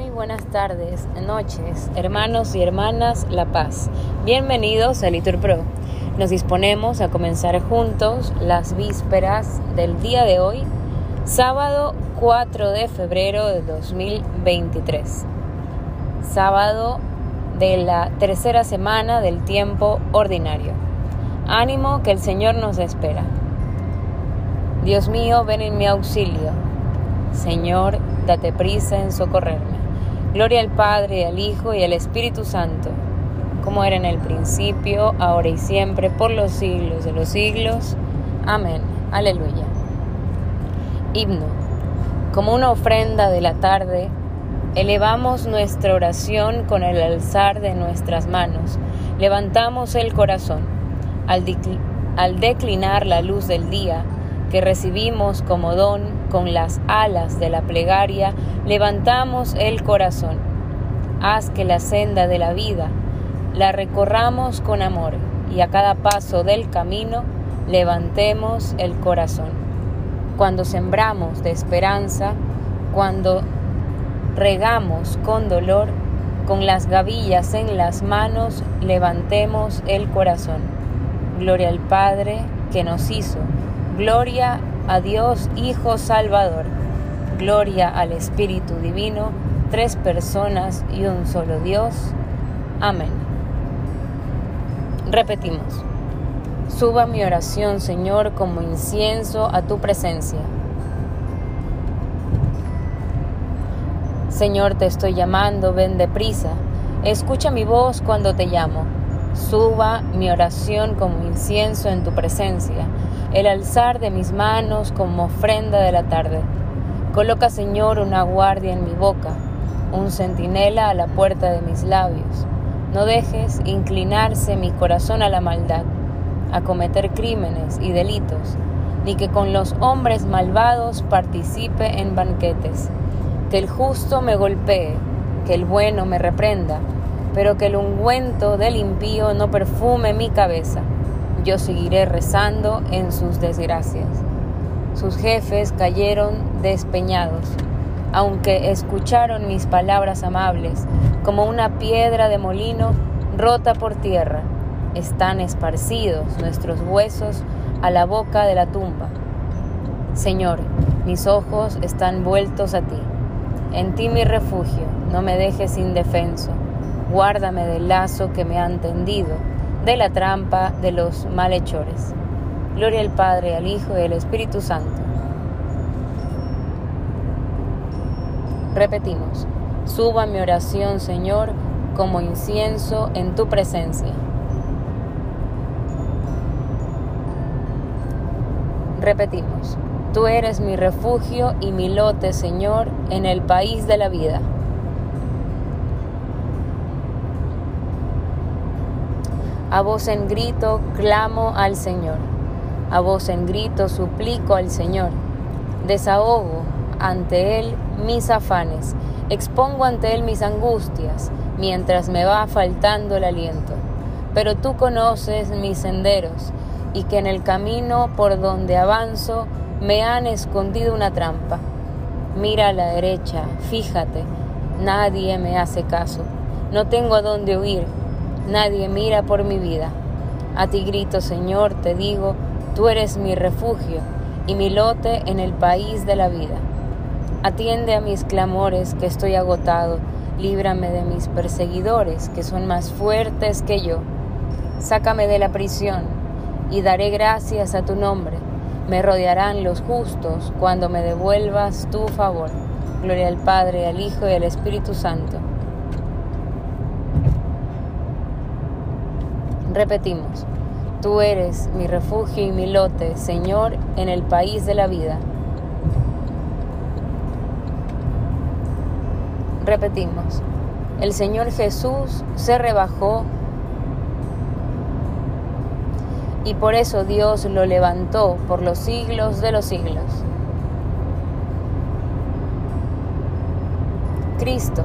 Muy buenas tardes, noches, hermanos y hermanas La Paz. Bienvenidos a Litur Pro. Nos disponemos a comenzar juntos las vísperas del día de hoy, sábado 4 de febrero de 2023. Sábado de la tercera semana del tiempo ordinario. Ánimo que el Señor nos espera. Dios mío, ven en mi auxilio. Señor, date prisa en socorrerme. Gloria al Padre, al Hijo y al Espíritu Santo, como era en el principio, ahora y siempre, por los siglos de los siglos. Amén. Aleluya. Himno. Como una ofrenda de la tarde, elevamos nuestra oración con el alzar de nuestras manos. Levantamos el corazón. Al, al declinar la luz del día, que recibimos como don con las alas de la plegaria, levantamos el corazón. Haz que la senda de la vida la recorramos con amor y a cada paso del camino levantemos el corazón. Cuando sembramos de esperanza, cuando regamos con dolor, con las gavillas en las manos, levantemos el corazón. Gloria al Padre que nos hizo Gloria a Dios Hijo Salvador. Gloria al Espíritu Divino, tres personas y un solo Dios. Amén. Repetimos. Suba mi oración, Señor, como incienso a tu presencia. Señor, te estoy llamando, ven deprisa. Escucha mi voz cuando te llamo. Suba mi oración como incienso en tu presencia el alzar de mis manos como ofrenda de la tarde. Coloca, Señor, una guardia en mi boca, un centinela a la puerta de mis labios. No dejes inclinarse mi corazón a la maldad, a cometer crímenes y delitos, ni que con los hombres malvados participe en banquetes. Que el justo me golpee, que el bueno me reprenda, pero que el ungüento del impío no perfume mi cabeza yo seguiré rezando en sus desgracias. Sus jefes cayeron despeñados, aunque escucharon mis palabras amables, como una piedra de molino rota por tierra. Están esparcidos nuestros huesos a la boca de la tumba. Señor, mis ojos están vueltos a ti. En ti mi refugio, no me dejes indefenso. Guárdame del lazo que me han tendido de la trampa de los malhechores. Gloria al Padre, al Hijo y al Espíritu Santo. Repetimos, suba mi oración, Señor, como incienso en tu presencia. Repetimos, tú eres mi refugio y mi lote, Señor, en el país de la vida. A voz en grito clamo al Señor. A voz en grito suplico al Señor. Desahogo ante Él mis afanes. Expongo ante Él mis angustias mientras me va faltando el aliento. Pero tú conoces mis senderos y que en el camino por donde avanzo me han escondido una trampa. Mira a la derecha, fíjate, nadie me hace caso. No tengo a dónde huir nadie mira por mi vida. A ti grito, Señor, te digo, tú eres mi refugio y mi lote en el país de la vida. Atiende a mis clamores, que estoy agotado, líbrame de mis perseguidores, que son más fuertes que yo. Sácame de la prisión y daré gracias a tu nombre. Me rodearán los justos cuando me devuelvas tu favor. Gloria al Padre, al Hijo y al Espíritu Santo Repetimos, tú eres mi refugio y mi lote, Señor, en el país de la vida. Repetimos, el Señor Jesús se rebajó y por eso Dios lo levantó por los siglos de los siglos. Cristo,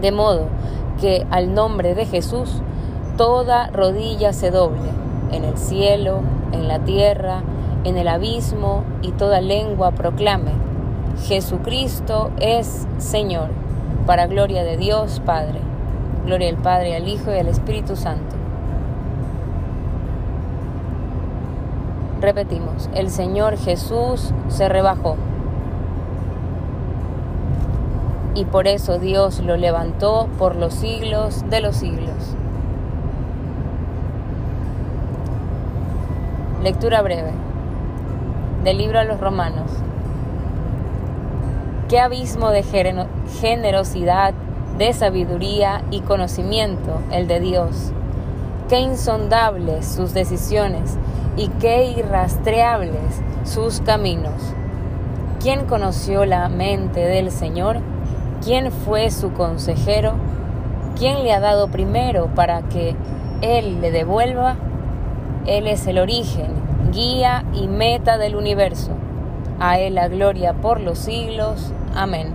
De modo que al nombre de Jesús toda rodilla se doble, en el cielo, en la tierra, en el abismo, y toda lengua proclame, Jesucristo es Señor, para gloria de Dios Padre. Gloria al Padre, al Hijo y al Espíritu Santo. Repetimos, el Señor Jesús se rebajó. Y por eso Dios lo levantó por los siglos de los siglos. Lectura breve del libro a los Romanos. Qué abismo de generosidad, de sabiduría y conocimiento el de Dios. Qué insondables sus decisiones y qué irrastreables sus caminos. ¿Quién conoció la mente del Señor? ¿Quién fue su consejero? ¿Quién le ha dado primero para que Él le devuelva? Él es el origen, guía y meta del universo. A Él la gloria por los siglos. Amén.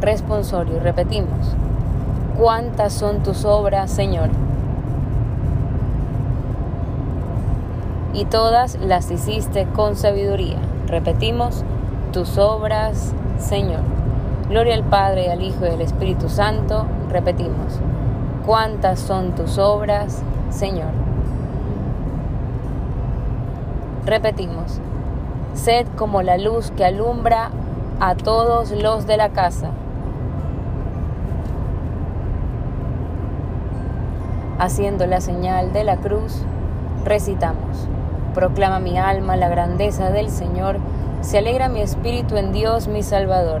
Responsorio, repetimos. ¿Cuántas son tus obras, Señor? Y todas las hiciste con sabiduría. Repetimos, tus obras, Señor. Gloria al Padre, al Hijo y al Espíritu Santo. Repetimos, ¿cuántas son tus obras, Señor? Repetimos, sed como la luz que alumbra a todos los de la casa. Haciendo la señal de la cruz, recitamos, proclama mi alma la grandeza del Señor, se alegra mi espíritu en Dios mi Salvador,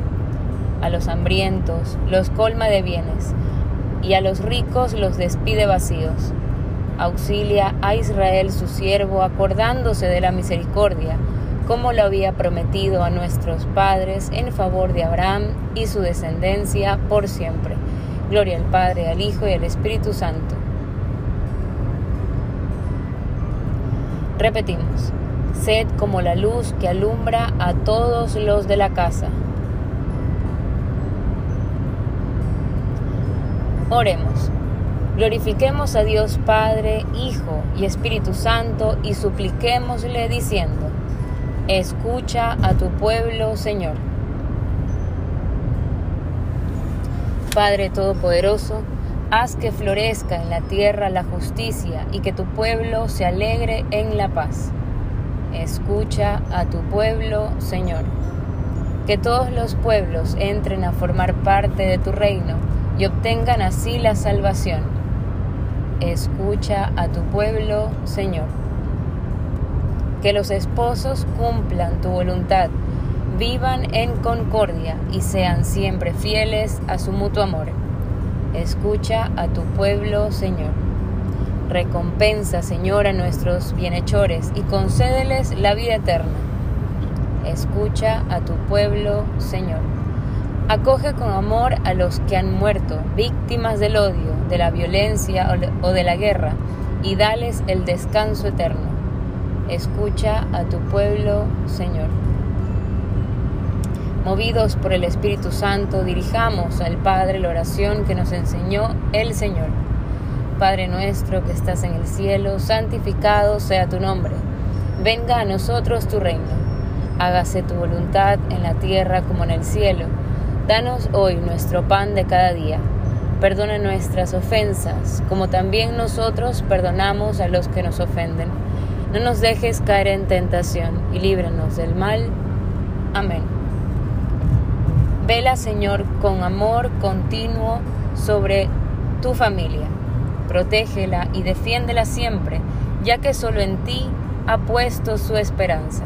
A los hambrientos los colma de bienes, y a los ricos los despide vacíos auxilia a Israel su siervo, acordándose de la misericordia, como lo había prometido a nuestros padres en favor de Abraham y su descendencia por siempre. Gloria al Padre, al Hijo y al Espíritu Santo. Repetimos, sed como la luz que alumbra a todos los de la casa. Oremos. Glorifiquemos a Dios Padre, Hijo y Espíritu Santo y supliquémosle diciendo, escucha a tu pueblo, Señor. Padre Todopoderoso, haz que florezca en la tierra la justicia y que tu pueblo se alegre en la paz. Escucha a tu pueblo, Señor. Que todos los pueblos entren a formar parte de tu reino y obtengan así la salvación Escucha a tu pueblo, Señor. Que los esposos cumplan tu voluntad, vivan en concordia y sean siempre fieles a su mutuo amor. Escucha a tu pueblo, Señor. Recompensa, Señor, a nuestros bienhechores y concédeles la vida eterna. Escucha a tu pueblo, Señor. Acoge con amor a los que han muerto, víctimas del odio, de la violencia o de la guerra, y dales el descanso eterno. Escucha a tu pueblo, Señor. Movidos por el Espíritu Santo, dirijamos al Padre la oración que nos enseñó el Señor. Padre nuestro que estás en el cielo, santificado sea tu nombre. Venga a nosotros tu reino. Hágase tu voluntad en la tierra como en el cielo. Danos hoy nuestro pan de cada día. Perdona nuestras ofensas, como también nosotros perdonamos a los que nos ofenden. No nos dejes caer en tentación y líbranos del mal. Amén. Vela, Señor, con amor continuo sobre tu familia. Protégela y defiéndela siempre, ya que solo en ti ha puesto su esperanza.